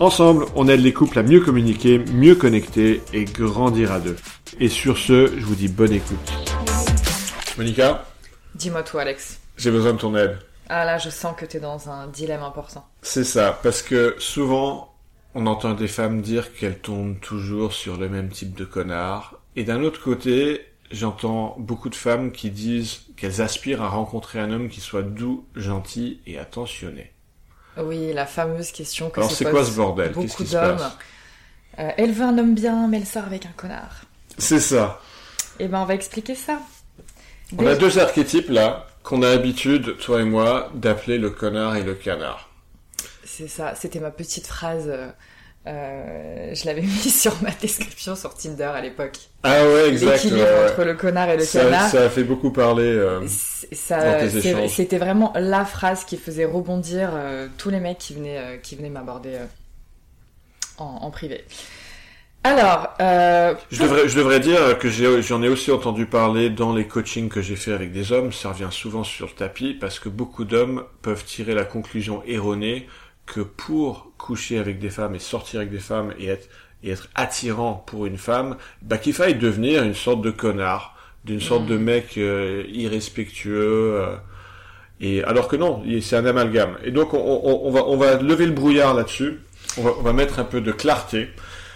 Ensemble, on aide les couples à mieux communiquer, mieux connecter et grandir à deux. Et sur ce, je vous dis bonne écoute. Monica, Dis-moi tout Alex. j'ai besoin de ton aide. Ah là, je sens que t'es dans un dilemme important. C'est ça, parce que souvent, on entend des femmes dire qu'elles tombent toujours sur le même type de connard. Et d'un autre côté, j'entends beaucoup de femmes qui disent qu'elles aspirent à rencontrer un homme qui soit doux, gentil et attentionné. Oui, la fameuse question que Alors se c'est quoi ce bordel? Qu'est-ce beaucoup qui se d'hommes. passe Euh, elle veut un homme bien, mais elle sort avec un connard. C'est ça. Eh ben, on va expliquer ça. On a deux archétypes là qu'on a l'habitude, toi et moi, d'appeler le connard et le canard. C'est ça, c'était ma petite phrase. Euh, je l'avais mis sur ma description sur Tinder à l'époque. Ah ouais, exact. L'équilibre ouais, entre le connard et le ça, canard. ça a fait beaucoup parler. euh. C'était vraiment la phrase qui faisait rebondir euh, tous les mecs qui venaient, euh, qui venaient m'aborder en, en privé. Alors, euh, Je devrais, je devrais dire que j'en ai aussi entendu parler dans les coachings que j'ai fait avec des hommes. Ça revient souvent sur le tapis parce que beaucoup d'hommes peuvent tirer la conclusion erronée que pour coucher avec des femmes et sortir avec des femmes et être, et être attirant pour une femme, bah qu'il faille devenir une sorte de connard, d'une sorte Mm. de mec euh, irrespectueux. euh, et alors que non, c'est un amalgame. Et donc on, on- on va, on va lever le brouillard là-dessus. On va, on va mettre un peu de clarté.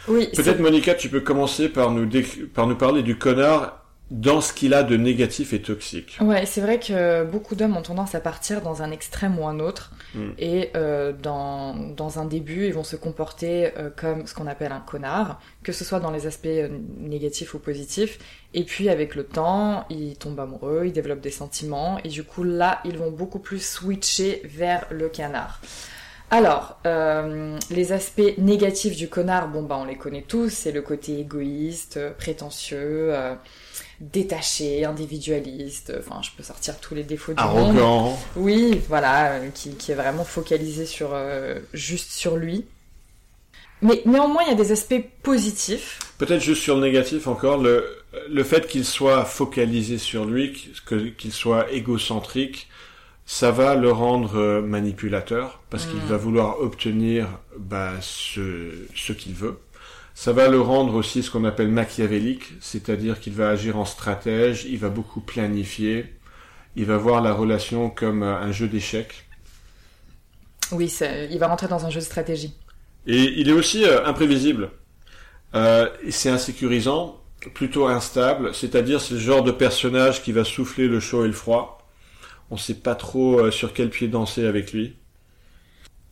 oui, Peut-être Monica, tu peux commencer par nous, par nous parler du connard dans ce qu'il a de négatif et toxique. Ouais, c'est vrai que beaucoup d'hommes ont tendance à partir dans un extrême ou un autre. Mm. Et euh, dans, dans un début, ils vont se comporter euh, comme ce qu'on appelle un connard, que ce soit dans les aspects euh, négatifs ou positifs. Et puis avec le temps, ils tombent amoureux, ils développent des sentiments. Et du coup, là, ils vont beaucoup plus switcher vers le canard. Alors, euh, les aspects négatifs du connard, bon bah on les connaît tous, c'est le côté égoïste, euh, prétentieux, euh, détaché, individualiste, enfin je peux sortir tous les défauts du monde. Arrogant. Oui, voilà, euh, qui, qui est vraiment focalisé sur euh, juste sur lui. Mais néanmoins, il y a des aspects positifs. Peut-être juste sur le négatif encore, le, le fait qu'il soit focalisé sur lui, que- qu'il soit égocentrique, ça va le rendre euh, manipulateur, parce qu'il Mm. va vouloir obtenir bah, ce, ce qu'il veut. Ça va le rendre aussi ce qu'on appelle machiavélique, c'est-à-dire qu'il va agir en stratège, il va beaucoup planifier, il va voir la relation comme un jeu d'échecs. Oui, il va rentrer dans un jeu de stratégie. Et il est aussi euh, imprévisible. Euh, c'est insécurisant, plutôt instable, c'est-à-dire c'est le genre de personnage qui va souffler le chaud et le froid. On sait pas trop euh, sur quel pied danser avec lui.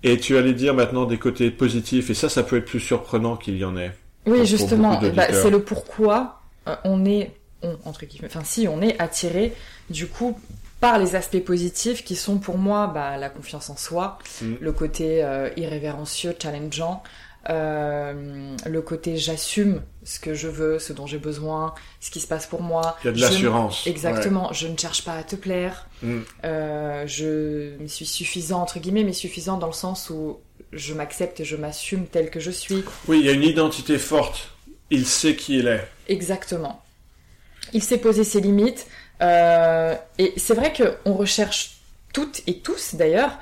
Et tu allais dire maintenant des côtés positifs, et ça, ça peut être plus surprenant qu'il y en ait. Oui, justement, bah, c'est le pourquoi euh, on est, on, entre guillemets, enfin si, on est attiré du coup par les aspects positifs qui sont pour moi bah, la confiance en soi, Mm. le côté euh, irrévérencieux, challengeant, euh, le côté j'assume ce que je veux, ce dont j'ai besoin, ce qui se passe pour moi. Il y a de l'assurance. Exactement, je ne cherche pas à te plaire. Mm. euh, je me suis suffisant entre guillemets, mais suffisant dans le sens où je m'accepte et je m'assume tel que je suis. Oui, il y a une identité forte. Il sait qui il est. Exactement. Il sait poser ses limites. euh, et c'est vrai qu'on recherche toutes et tous d'ailleurs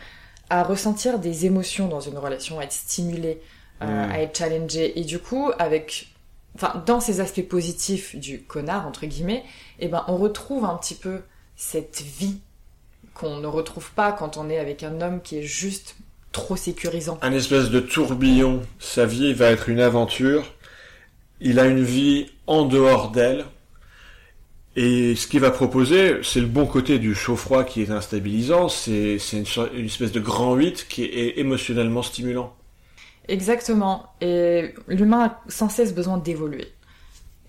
à ressentir des émotions dans une relation, à être stimulé, euh, Mm. à être challengé. Et du coup, avec, enfin, dans ces aspects positifs du connard entre guillemets, eh ben, on retrouve un petit peu cette vie qu'on ne retrouve pas quand on est avec un homme qui est juste trop sécurisant. un espèce de tourbillon. Sa vie va être une aventure. Il a une vie en dehors d'elle. Et ce qu'il va proposer, c'est le bon côté du chaud-froid qui est instabilisant. C'est c'est une, une espèce de grand 8 qui est émotionnellement stimulant. Exactement. Et l'humain a sans cesse besoin d'évoluer.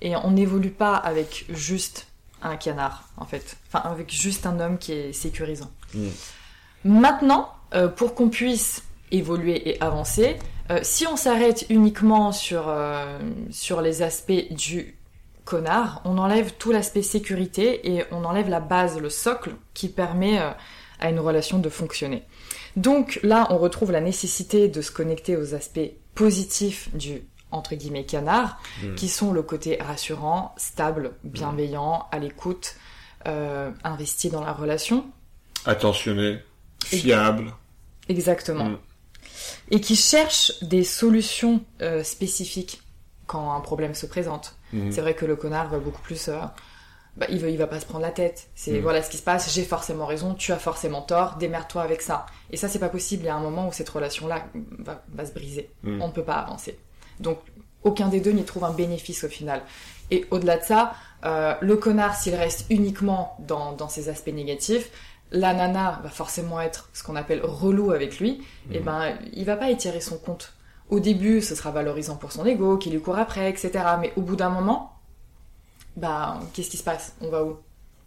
Et on n'évolue pas avec juste un canard, en fait. Enfin, avec juste un homme qui est sécurisant. Mm. Maintenant, euh, pour qu'on puisse évoluer et avancer, euh, si on s'arrête uniquement sur, euh, sur les aspects du connard, on enlève tout l'aspect sécurité et on enlève la base, le socle qui permet à une relation de fonctionner. Donc là, on retrouve la nécessité de se connecter aux aspects positifs du entre guillemets canard, Mm. qui sont le côté rassurant, stable, bienveillant, à l'écoute, euh, investi dans la relation. Attentionné, fiable. Exactement. Mm. Et qui cherche des solutions euh, spécifiques quand un problème se présente. C'est vrai que le connard va beaucoup plus. euh, bah, il, va, il va pas se prendre la tête. C'est Mm. voilà ce qui se passe, j'ai forcément raison, tu as forcément tort, démerde-toi avec ça. Et ça, c'est pas possible. Il y a un moment où cette relation-là va, va se briser. Mm. On ne peut pas avancer. Donc, aucun des deux n'y trouve un bénéfice au final. Et au-delà de ça, euh, le connard, s'il reste uniquement dans, dans ses aspects négatifs, la nana va forcément être ce qu'on appelle relou avec lui, et Mhm. ben il va pas étirer son compte. Au début, ce sera valorisant pour son ego, qu'il lui court après, etc. Mais au bout d'un moment, bah qu'est-ce qui se passe? On va où?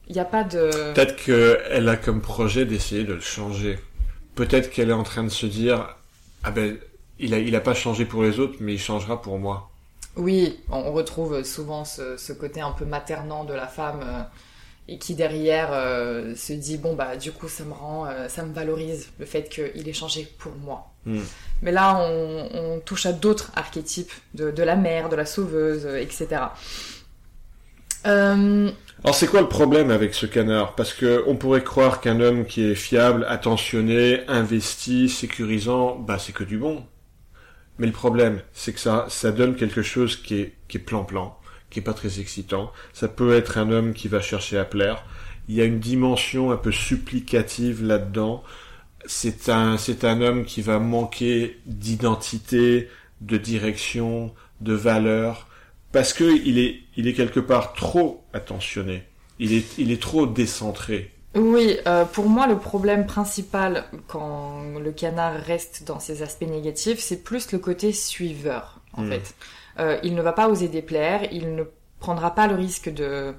Il n'y a pas de... Peut-être qu'elle a comme projet d'essayer de le changer. Peut-être qu'elle est en train de se dire, ah ben, il a, il a pas changé pour les autres, mais il changera pour moi. Oui, on retrouve souvent ce, ce côté un peu maternant de la femme euh, et qui derrière euh, se dit bon bah du coup ça me rend, euh, ça me valorise le fait qu'il ait changé pour moi. Hmm. Mais là on, on touche à d'autres archétypes de, de la mère, de la sauveuse, etc. Euh, Alors c'est quoi le problème avec ce canard? Parce que on pourrait croire qu'un homme qui est fiable, attentionné, investi, sécurisant, bah c'est que du bon. Mais le problème, c'est que ça, ça donne quelque chose qui est qui est plan-plan, qui est pas très excitant. Ça peut être un homme qui va chercher à plaire. Il y a une dimension un peu supplicative là-dedans. C'est un c'est un homme qui va manquer d'identité, de direction, de valeur parce que il est il est quelque part trop attentionné. Il est il est trop décentré. Oui, euh, pour moi, le problème principal quand le canard reste dans ses aspects négatifs, c'est plus le côté suiveur, en Mm. fait. Euh, il ne va pas oser déplaire, il ne prendra pas le risque de,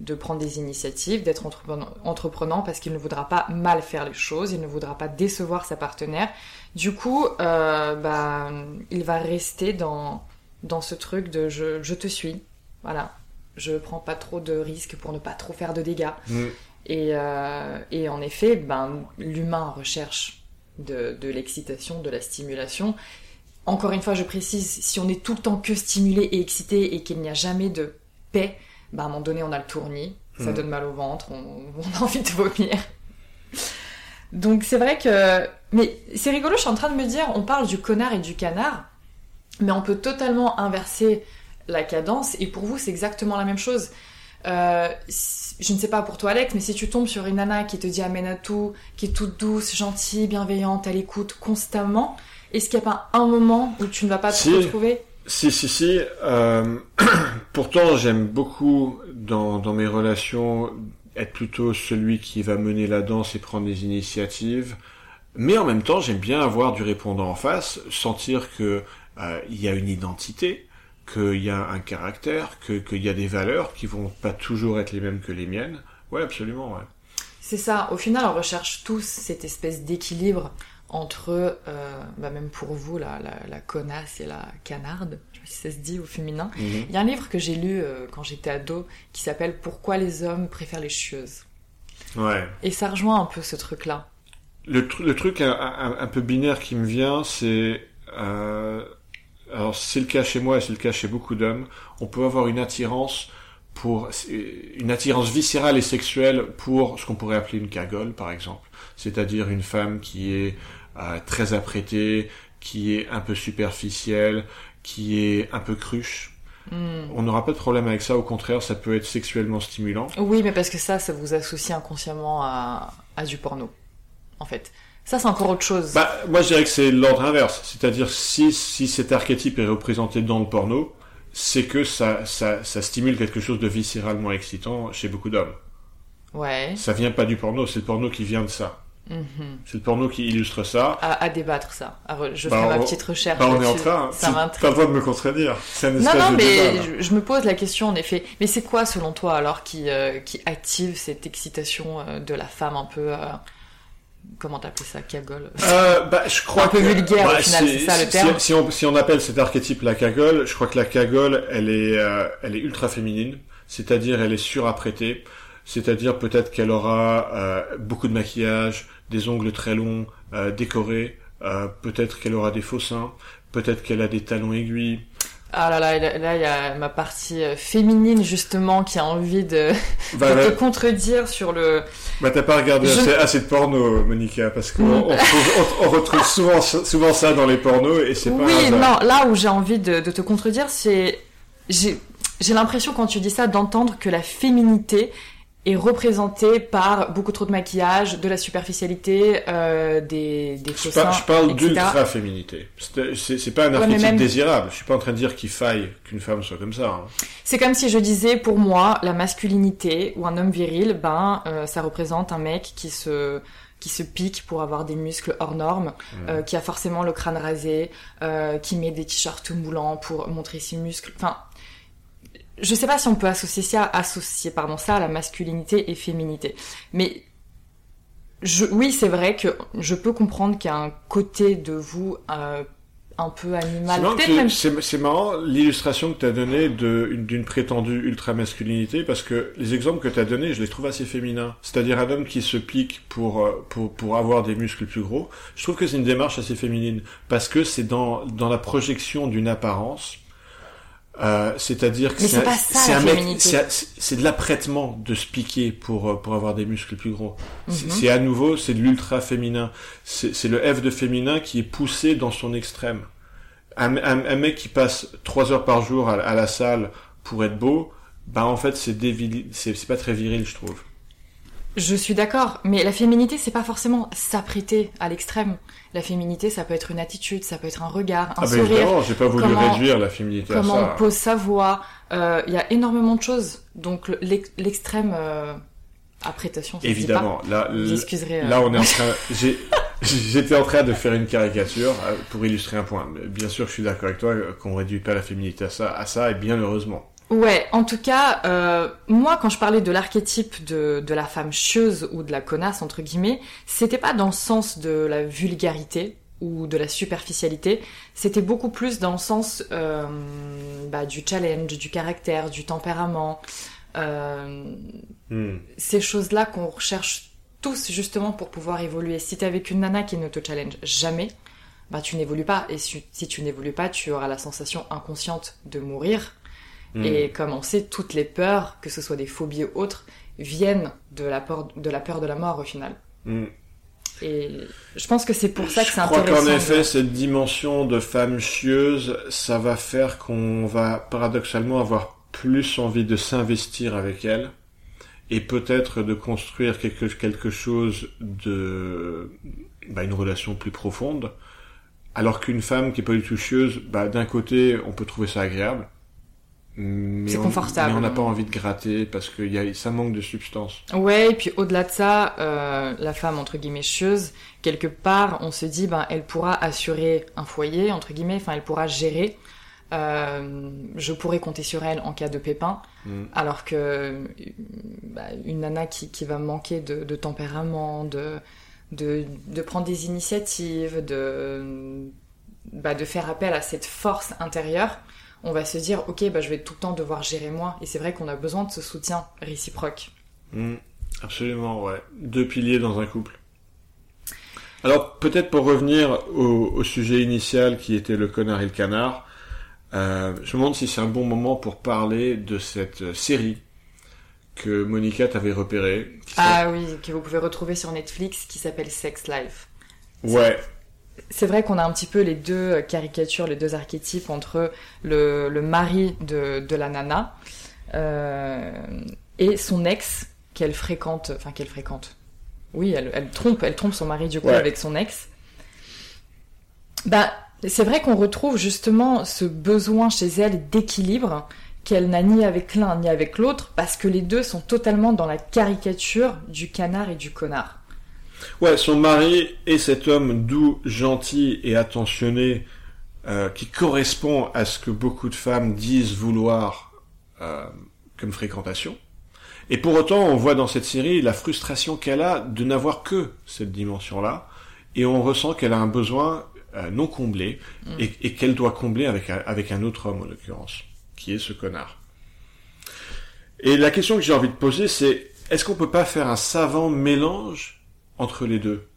de prendre des initiatives, d'être entreprenant, entreprenant parce qu'il ne voudra pas mal faire les choses, il ne voudra pas décevoir sa partenaire. Du coup, euh, bah, il va rester dans, dans ce truc de je, je te suis, voilà. Je prends pas trop de risques pour ne pas trop faire de dégâts. Et, euh, et en effet, ben, l'humain recherche de, de l'excitation, de la stimulation. Encore une fois, je précise, si on est tout le temps que stimulé et excité et qu'il n'y a jamais de paix, ben, à un moment donné, on a le tournis, ça Mhm. donne mal au ventre, on, on a envie de vomir. Donc c'est vrai que... Mais c'est rigolo, je suis en train de me dire, on parle du connard et du canard, mais on peut totalement inverser la cadence, et pour vous, c'est exactement la même chose. Euh, je ne sais pas pour toi Alex, mais si tu tombes sur une nana qui te dit amène à tout, qui est toute douce, gentille, bienveillante, à l'écoute constamment, est-ce qu'il n'y a pas un moment où tu ne vas pas te Si. retrouver? Si si si. euh, pourtant j'aime beaucoup dans dans mes relations être plutôt celui qui va mener la danse et prendre des initiatives. Mais en même temps, j'aime bien avoir du répondant en face, sentir que il y a une identité, qu'il y a un caractère, que qu'il y a des valeurs qui vont pas toujours être les mêmes que les miennes. Ouais, absolument. Ouais. C'est ça, au final on recherche tous cette espèce d'équilibre entre, euh, bah même pour vous, la, la, la connasse et la canarde, je sais pas si ça se dit au féminin. Mhm. Il y a un livre que j'ai lu euh, quand j'étais ado qui s'appelle Pourquoi les hommes préfèrent les chieuses. Ouais. Et ça rejoint un peu ce truc-là. Le, tru- le truc un, un- un peu binaire qui me vient, c'est... Euh, alors c'est le cas chez moi et c'est le cas chez beaucoup d'hommes. On peut avoir une attirance pour une attirance viscérale et sexuelle pour ce qu'on pourrait appeler une cagole, par exemple. C'est-à-dire une femme qui est euh, très apprêtée, qui est un peu superficielle, qui est un peu cruche. Hmm. On n'aura pas de problème avec ça. Au contraire, ça peut être sexuellement stimulant. Oui, mais parce que ça, ça vous associe inconsciemment à, à du porno, en fait. Ça, c'est encore autre chose. Bah, moi, je dirais que c'est l'ordre inverse. C'est-à-dire, si, si cet archétype est représenté dans le porno, c'est que ça, ça, ça stimule quelque chose de viscéralement excitant chez beaucoup d'hommes. ouais. Ça vient pas du porno, c'est le porno qui vient de ça. Mhm. C'est le porno qui illustre ça. À, à débattre ça. Je Bah, ferai ma petite recherche. Bah, on est en train. Ça Tu- m'intrigue. T'as le droit de me contredire. C'est Non, non, de mais débat, je, je me pose la question en effet. Mais c'est quoi, selon toi, alors, qui, euh, qui active cette excitation euh, de la femme un peu. euh, comment t'appelles ça Cagole Euh, bah, je crois Un peu que- vulgaire, au final, c'est ça, le si- terme. Si, si on, si on appelle cet archétype la cagole, je crois que la cagole, elle est, euh, elle est ultra féminine. c'est-à-dire elle est surapprêtée, c'est-à-dire peut-être qu'elle aura euh, beaucoup de maquillage, des ongles très longs, euh, décorés, euh, peut-être qu'elle aura des faux seins, peut-être qu'elle a des talons aiguilles. Ah là là, là il y a ma partie euh, féminine justement qui a envie de, Bah, de te contredire sur le. bah, t'as pas regardé Je- assez, assez de porno, Monica, parce qu'on on, trouve- on- on retrouve souvent, souvent ça dans les pornos et c'est pas un Oui, non, là où j'ai envie de, de te contredire, c'est j'ai l'impression quand tu dis ça d'entendre que la féminité est représentée par beaucoup trop de maquillage, de la superficialité, euh, des, des faux Je, par- seins, je parle etc. d'ultra féminité. C'est pas un Ouais, archétype même- désirable. Je suis pas en train de dire qu'il faille qu'une femme soit comme ça. hein. C'est comme si je disais, pour moi, la masculinité ou un homme viril, ben, euh, ça représente un mec qui se qui se pique pour avoir des muscles hors normes, euh, qui a forcément le crâne rasé, euh, qui met des t-shirts tout moulants pour montrer ses muscles. Enfin, je sais pas si on peut associer ça, associer pardon ça à la masculinité et féminité, mais je, oui, c'est vrai que je peux comprendre qu'il y a un côté de vous euh, un peu animal, même C'est marrant l'illustration que tu as donnée d'une prétendue ultra-masculinité parce que les exemples que tu as donnés, je les trouve assez féminins. C'est-à-dire un homme qui se pique pour, euh, pour, pour avoir des muscles plus gros. Je trouve que c'est une démarche assez féminine parce que c'est dans, dans la projection d'une apparence. Euh, c'est-à-dire que c'est un- mec, c'est de l'apprêtement de se piquer pour, euh, pour avoir des muscles plus gros. C'est- Mhm. C'est à nouveau, c'est de l'ultra féminin. C'est le F de féminin qui est poussé dans son extrême. Un, un- un mec qui passe trois heures par jour à, à la salle pour être beau, bah en fait c'est c'est pas très viril, je trouve. Je suis d'accord, mais la féminité, c'est pas forcément s'apprêter à l'extrême. La féminité, ça peut être une attitude, ça peut être un regard, un ah ben sourire, évidemment, j'ai pas voulu comment- réduire la féminité à comment ça. on pose sa voix. Euh, Il y a énormément de choses. Donc le- l'ex- l'extrême euh, apprétation, Évidemment, là, pas. Vous l- excuserez. euh. là on est en train, j'étais en train de faire une caricature euh, pour illustrer un point. Bien sûr, je suis d'accord avec toi euh, qu'on réduit pas la féminité à ça, à ça, et bien heureusement. Ouais, en tout cas, euh, moi, quand je parlais de l'archétype de, de la femme chieuse ou de la connasse, entre guillemets, c'était pas dans le sens de la vulgarité ou de la superficialité, c'était beaucoup plus dans le sens euh, bah, du challenge, du caractère, du tempérament, euh, Hmm. ces choses-là qu'on recherche tous justement pour pouvoir évoluer. Si t'es avec une nana qui ne te challenge jamais, bah tu n'évolues pas. Et si, si tu n'évolues pas, tu auras la sensation inconsciente de mourir. Et comme on sait, toutes les peurs, que ce soit des phobies ou autres, viennent de la peur de la, peur de la mort au final. Hmm. Et je pense que c'est pour ça que c'est Je crois intéressant. qu'en de- effet, cette dimension de femme chieuse, ça va faire qu'on va paradoxalement avoir plus envie de s'investir avec elle et peut-être de construire quelque, quelque chose de bah, une relation plus profonde. Alors qu'une femme qui est pas du tout chieuse, bah, d'un côté, on peut trouver ça agréable. Mais C'est on- confortable. Mais on n'a pas envie de gratter parce que y a, ça manque de substance. Ouais, et puis au-delà de ça, euh, la femme entre guillemets chieuse, quelque part, on se dit, ben, elle pourra assurer un foyer entre guillemets, enfin, elle pourra gérer. Euh, je pourrais compter sur elle en cas de pépin, Mm. alors que bah, une nana qui, qui va manquer de, de tempérament, de, de, de prendre des initiatives, de, bah, de faire appel à cette force intérieure, on va se dire, ok, bah, je vais tout le temps devoir gérer moi. Et c'est vrai qu'on a besoin de ce soutien réciproque. Mm, absolument, ouais. Deux piliers dans un couple. Alors, peut-être pour revenir au, au sujet initial qui était le connard et le canard, euh, je me demande si c'est un bon moment pour parler de cette série que Monica t'avait repérée. Ah oui, que vous pouvez retrouver sur Netflix, qui s'appelle Sex Life. Ouais, C'est vrai qu'on a un petit peu les deux caricatures, les deux archétypes entre le, le mari de, de la nana euh, et son ex qu'elle fréquente, enfin qu'elle fréquente. Oui, elle, elle trompe, elle trompe son mari du coup Ouais. avec son ex. Bah, c'est vrai qu'on retrouve justement ce besoin chez elle d'équilibre qu'elle n'a ni avec l'un ni avec l'autre parce que les deux sont totalement dans la caricature du canard et du connard. Ouais, son mari est cet homme doux, gentil et attentionné euh, qui correspond à ce que beaucoup de femmes disent vouloir euh, comme fréquentation. Et pour autant, on voit dans cette série la frustration qu'elle a de n'avoir que cette dimension-là, et on ressent qu'elle a un besoin euh, non comblé, et, et qu'elle doit combler avec un, avec un autre homme en l'occurrence, qui est ce connard. Et la question que j'ai envie de poser, c'est est-ce qu'on peut pas faire un savant mélange entre les deux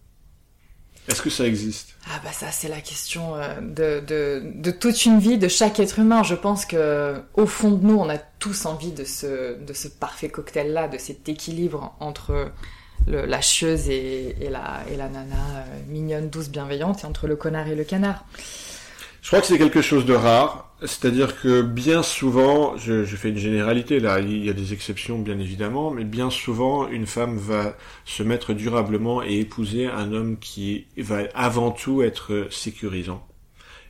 Est-ce que ça existe? Ah bah ça c'est la question euh, de, de, toute une vie de chaque être humain. Je pense que au fond de nous, on a tous envie de ce, de ce parfait cocktail-là, de cet équilibre entre la chieuse et, et, la, et la nana euh, mignonne, douce, bienveillante, et entre le connard et le canard. Je crois que c'est quelque chose de rare, c'est-à-dire que bien souvent, je, fais une généralité là, il y a des exceptions bien évidemment, mais bien souvent, une femme va se mettre durablement et épouser un homme qui va avant tout être sécurisant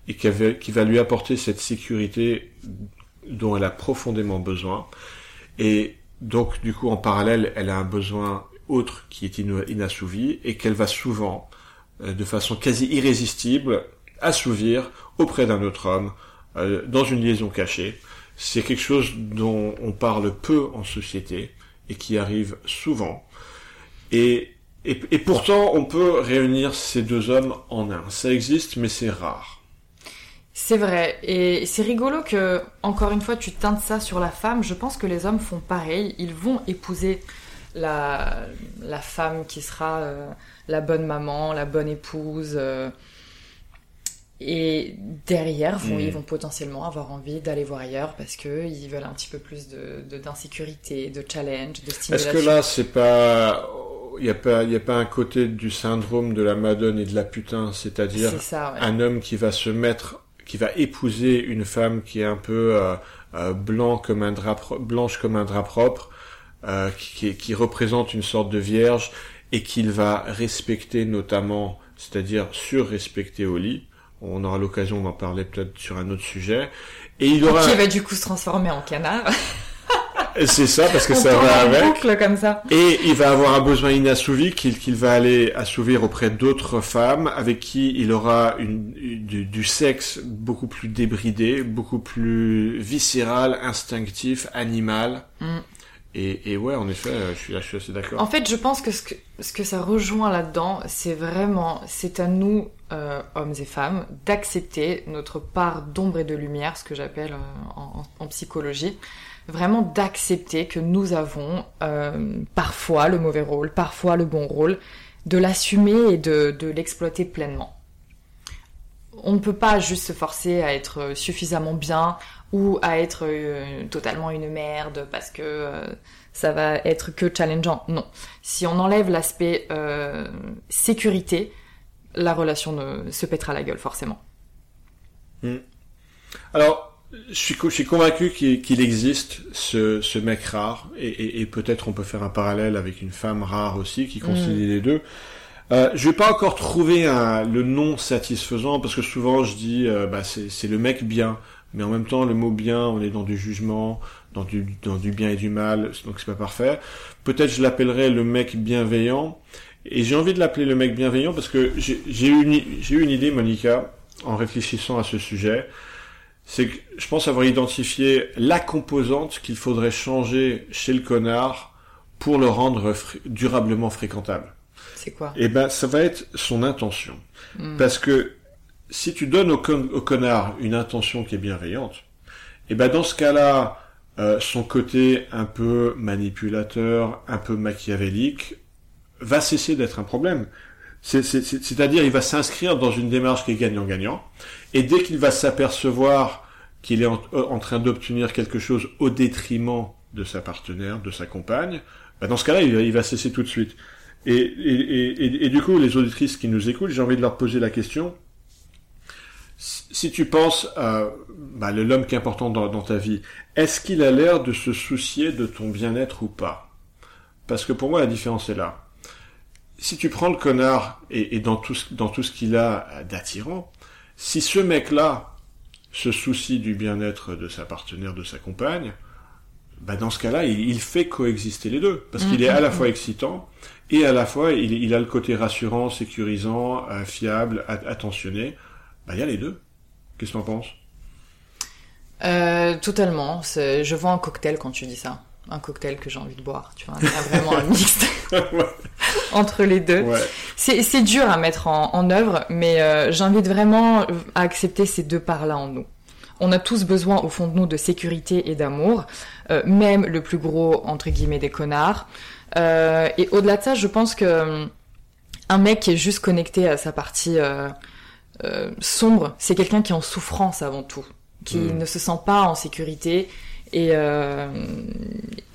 et qui, qui va lui apporter cette sécurité dont elle a profondément besoin. Et donc, du coup, en parallèle, elle a un besoin autre qui est inassouvi et qu'elle va souvent, euh, de façon quasi irrésistible, assouvir auprès d'un autre homme, euh, dans une liaison cachée. C'est quelque chose dont on parle peu en société et qui arrive souvent. Et, et, pourtant, on peut réunir ces deux hommes en un. Ça existe, mais c'est rare. C'est vrai, et c'est rigolo que, encore une fois, tu teintes ça sur la femme. Je pense que les hommes font pareil. Ils vont épouser la, la femme qui sera euh, la bonne maman, la bonne épouse. Euh, et derrière, vont, ils vont potentiellement avoir envie d'aller voir ailleurs parce que ils veulent un petit peu plus de d'insécurité, de, challenge, de Est-ce stimulation. que là, c'est pas, il y a pas, il y a pas un côté du syndrome de la madone et de la putain, c'est-à-dire ouais. un homme qui va se mettre, qui va épouser une femme qui est un peu euh, euh, blanc comme un drap, pro- blanche comme un drap propre, euh, qui, qui représente une sorte de vierge et qu'il va respecter notamment, c'est-à-dire sur-respecter au lit. On aura l'occasion d'en parler peut-être sur un autre sujet. Et il aura, Qui va du coup se transformer en canard. c'est ça parce que On ça va avec. boucle comme ça. Et il va avoir un besoin inassouvi qu'il va aller assouvir auprès d'autres femmes avec qui il aura une, une- du, du sexe beaucoup plus débridé, beaucoup plus viscéral, instinctif, animal. Mm. Et, et ouais, en effet, euh, je suis je suis assez d'accord. En fait, je pense que ce que, ce que ça rejoint là-dedans, c'est vraiment, c'est à nous, euh, hommes et femmes, d'accepter notre part d'ombre et de lumière, ce que j'appelle euh, en, en psychologie, vraiment d'accepter que nous avons euh, parfois le mauvais rôle, parfois le bon rôle, de l'assumer et de, de l'exploiter pleinement. On ne peut pas juste se forcer à être suffisamment bien ou à être euh, totalement une merde parce que euh, ça va être que challengeant. Non. Si on enlève l'aspect euh, sécurité, la relation ne, se pètera la gueule forcément. Alors, je suis, co- je suis convaincu qu'il existe ce, ce mec rare, et, et- et peut-être on peut faire un parallèle avec une femme rare aussi qui concilie les deux. Euh, je vais pas encore trouver un, le nom satisfaisant parce que souvent je dis euh, bah c'est le mec bien, mais en même temps le mot bien on est dans du jugement, dans du dans du bien et du mal, donc c'est pas parfait. Peut-être je l'appellerais le mec bienveillant et j'ai envie de l'appeler le mec bienveillant parce que j'ai eu une eu une idée Monica en réfléchissant à ce sujet c'est que je pense avoir identifié la composante qu'il faudrait changer chez le connard pour le rendre durablement fréquentable. C'est quoi Et ben, ça va être son intention. Mm. Parce que si tu donnes au, con- au connard une intention qui est bienveillante, et ben dans ce cas-là, euh, son côté un peu manipulateur, un peu machiavélique, va cesser d'être un problème. C'est- c'est- c'est- C'est-à-dire, il va s'inscrire dans une démarche qui est gagnant-gagnant, et dès qu'il va s'apercevoir qu'il est en, euh, en train d'obtenir quelque chose au détriment de sa partenaire, de sa compagne, bah dans ce cas-là, il va cesser tout de suite. Et, et, et, et- du coup, les auditrices qui nous écoutent, j'ai envie de leur poser la question. Si tu penses à bah, l'homme qui est important dans, dans ta vie, est-ce qu'il a l'air de se soucier de ton bien-être ou pas? Parce que pour moi, la différence est là. Si tu prends le connard et, dans tout ce, dans tout ce qu'il a d'attirant, si ce mec-là se soucie du bien-être de sa partenaire, de sa compagne, bah dans ce cas-là, il, il fait coexister les deux. Parce qu'il est à la fois excitant et à la fois il, il a le côté rassurant, sécurisant, euh, fiable, attentionné. Bah il y a les deux. Qu'est-ce que t'en penses? Euh, totalement. Je vois un cocktail quand tu dis ça. Un cocktail que j'ai envie de boire. Tu vois, il y a vraiment un mix entre les deux. Ouais. C'est c'est dur à mettre en, en œuvre, mais euh, j'invite vraiment à accepter ces deux parts-là en nous. On a tous besoin au fond de nous de sécurité et d'amour, euh, même le plus gros entre guillemets des connards. Euh, et au-delà de ça, je pense que euh, un mec qui est juste connecté à sa partie sombre, c'est quelqu'un qui est en souffrance avant tout, qui Mm. ne se sent pas en sécurité et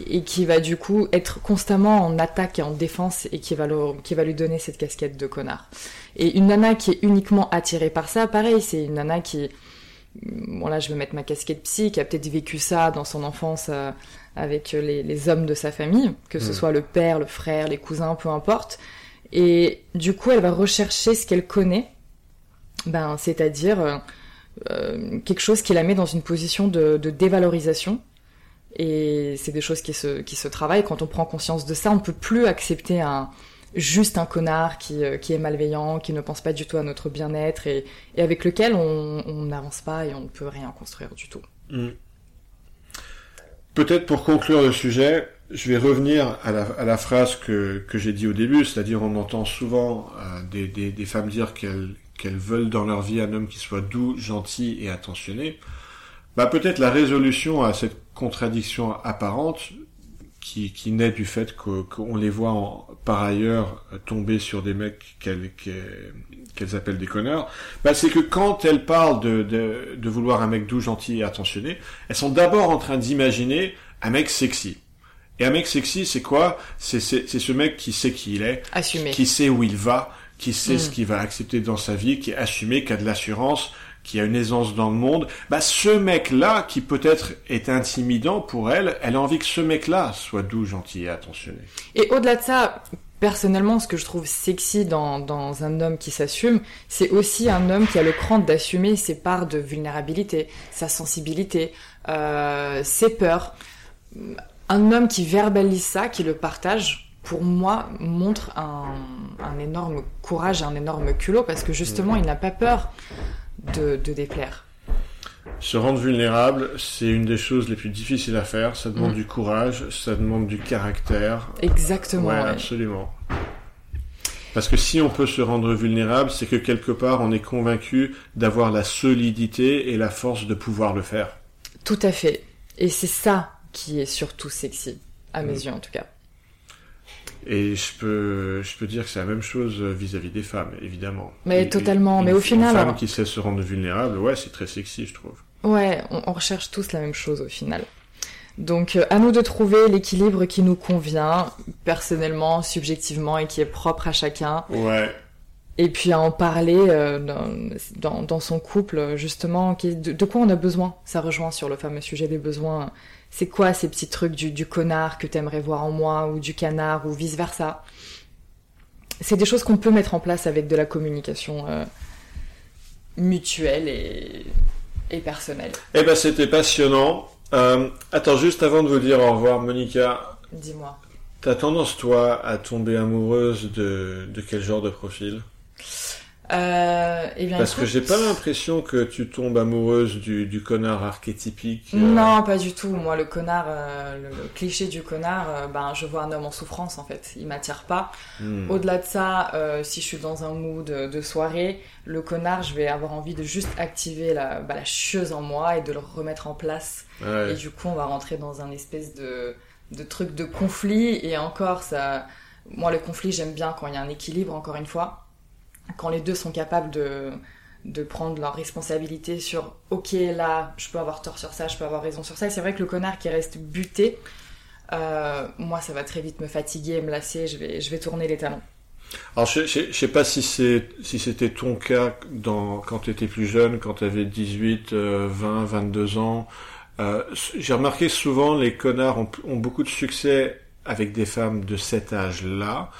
et qui va du coup être constamment en attaque et en défense et qui va le, qui va lui donner cette casquette de connard. Et une nana qui est uniquement attirée par ça, pareil, c'est une nana qui bon là je vais mettre ma casquette psy, qui a peut-être vécu ça dans son enfance euh, avec les, les, hommes de sa famille, que ce Mm. soit le père, le frère, les cousins, peu importe. Et du coup, elle va rechercher ce qu'elle connaît, ben, c'est-à-dire euh, euh, quelque chose qui la met dans une position de, de dévalorisation. Et c'est des choses qui se, qui se travaillent. Quand on prend conscience de ça, on ne peut plus accepter un, juste un connard qui, euh, qui est malveillant, qui ne pense pas du tout à notre bien-être et, et avec lequel on n'avance pas et on ne peut rien construire du tout. Mm. Peut-être pour conclure le sujet, je vais revenir à la, à la phrase que, que j'ai dit au début, c'est-à-dire on entend souvent euh, des, des, des femmes dire qu'elles qu'elles veulent dans leur vie un homme qui soit doux, gentil et attentionné. Bah peut-être la résolution à cette contradiction apparente qui, qui naît du fait qu'on les voit en- par ailleurs tomber sur des mecs qu'elles qu'elles- qu'elles appellent des connards, bah c'est que quand elles parlent de, de, de vouloir un mec doux, gentil et attentionné, elles sont d'abord en train d'imaginer un mec sexy. Et un mec sexy, c'est quoi? C'est ce mec qui sait qui il est, Assumer. qui sait où il va, qui sait Mm. ce qu'il va accepter dans sa vie, qui est assumé, qui a de l'assurance, qui a une aisance dans le monde. Bah, ce mec-là, qui peut-être est intimidant pour elle, elle a envie que ce mec-là soit doux, gentil et attentionné. Et au-delà de ça, personnellement, ce que je trouve sexy dans, dans un homme qui s'assume, c'est aussi un homme qui a le cran d'assumer ses parts de vulnérabilité, sa sensibilité, euh, ses peurs. Un homme qui verbalise ça, qui le partage, pour moi, montre un, un énorme courage, un énorme culot, parce que justement, il n'a pas peur de, de déplaire. Se rendre vulnérable, c'est une des choses les plus difficiles à faire. Ça demande Mm. du courage, ça demande du caractère. Exactement. ouais, ouais. absolument. Parce que si on peut se rendre vulnérable, c'est que quelque part on est convaincu d'avoir la solidité et la force de pouvoir le faire. Tout à fait. Et c'est ça qui est surtout sexy, à mes Mm. yeux en tout cas. Et je peux, je peux dire que c'est la même chose vis-à-vis des femmes, évidemment. Mais Et- totalement, une- mais au final, Une femme alors- qui sait se rendre vulnérable, ouais, c'est très sexy, je trouve. Ouais, on, on recherche tous la même chose au final. Donc euh, à nous de trouver l'équilibre qui nous convient, personnellement, subjectivement, et qui est propre à chacun. Ouais. Et puis à en parler euh, dans, dans, dans son couple, justement, qui- de, de quoi on a besoin. Ça rejoint sur le fameux sujet des besoins. C'est quoi ces petits trucs du, du connard que t'aimerais voir en moi, ou du canard, ou vice-versa? C'est des choses qu'on peut mettre en place avec de la communication euh, mutuelle et, et personnelle. Eh ben, c'était passionnant. Euh, attends, juste avant de vous dire au revoir, Monica, Dis-moi. t'as tendance, toi, à tomber amoureuse de, de quel genre de profil? Euh, eh bien, Parce que j'ai pas l'impression que tu tombes amoureuse du, du connard archétypique. euh, Non, pas du tout. Moi, le connard, euh, le, le cliché du connard, euh, ben, je vois un homme en souffrance, en fait. Il m'attire pas. hmm. Au-delà de ça, si je suis dans un mood de, de soirée, le connard, je vais avoir envie de juste activer la, bah, la chieuse en moi et de le remettre en place. Ouais. Et du coup, on va rentrer dans un espèce de, de truc de conflit. Et encore, ça, moi, le conflit, j'aime bien quand il y a un équilibre, encore une fois. Quand les deux sont capables de, de prendre leur responsabilité sur, ok, là, je peux avoir tort sur ça, je peux avoir raison sur ça. C'est vrai que le connard qui reste buté, euh, moi, ça va très vite me fatiguer, me lasser, je vais, je vais tourner les talons. Alors, je, je, je sais pas si c'est si c'était ton cas quand tu étais plus jeune, quand tu avais 18, euh, 20, 22 ans. Euh, J'ai remarqué souvent les connards ont, ont beaucoup de succès avec des femmes de cet âge-là.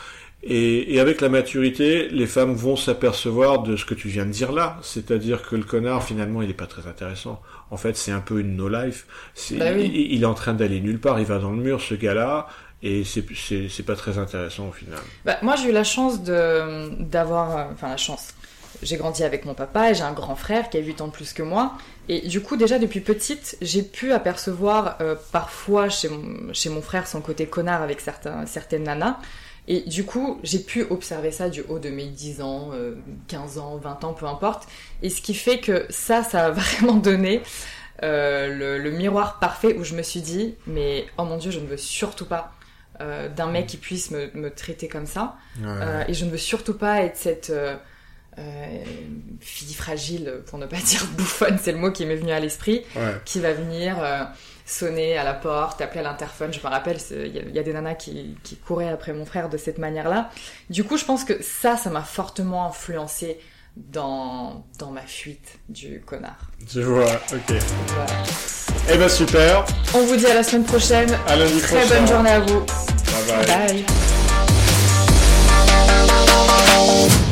Et, et avec la maturité, les femmes vont s'apercevoir de ce que tu viens de dire là, c'est-à-dire que le connard finalement il est pas très intéressant. En fait, c'est un peu une no life. Bah oui. il, il est en train d'aller nulle part, il va dans le mur ce gars-là, et c'est pas très intéressant au final. Bah, moi, j'ai eu la chance de d'avoir, euh, enfin la chance. J'ai grandi avec mon papa et j'ai un grand frère qui a 8 ans de plus que moi. Et du coup, déjà depuis petite, j'ai pu apercevoir euh, parfois chez mon, chez mon frère son côté connard avec certains, certaines nanas. Et du coup, j'ai pu observer ça du haut de mes 10 ans, 15 ans, 20 ans, peu importe. Et ce qui fait que ça, ça a vraiment donné le, le, miroir parfait où je me suis dit, mais oh mon dieu, je ne veux surtout pas euh, d'un mec qui puisse me, me, traiter comme ça. Euh, et je ne veux surtout pas être cette euh, fille fragile, pour ne pas dire bouffonne, c'est le mot qui m'est venu à l'esprit, qui va venir sonner à la porte, appeler à l'interphone. Je me rappelle, il y, a des nanas qui, couraient après mon frère de cette manière-là. Du coup, je pense que ça, ça m'a fortement influencé dans, dans ma fuite du connard. Je vois, ok. Voilà. Eh ben super. On vous dit à la semaine prochaine. À lundi Très bonne journée à vous. bye. bye. bye.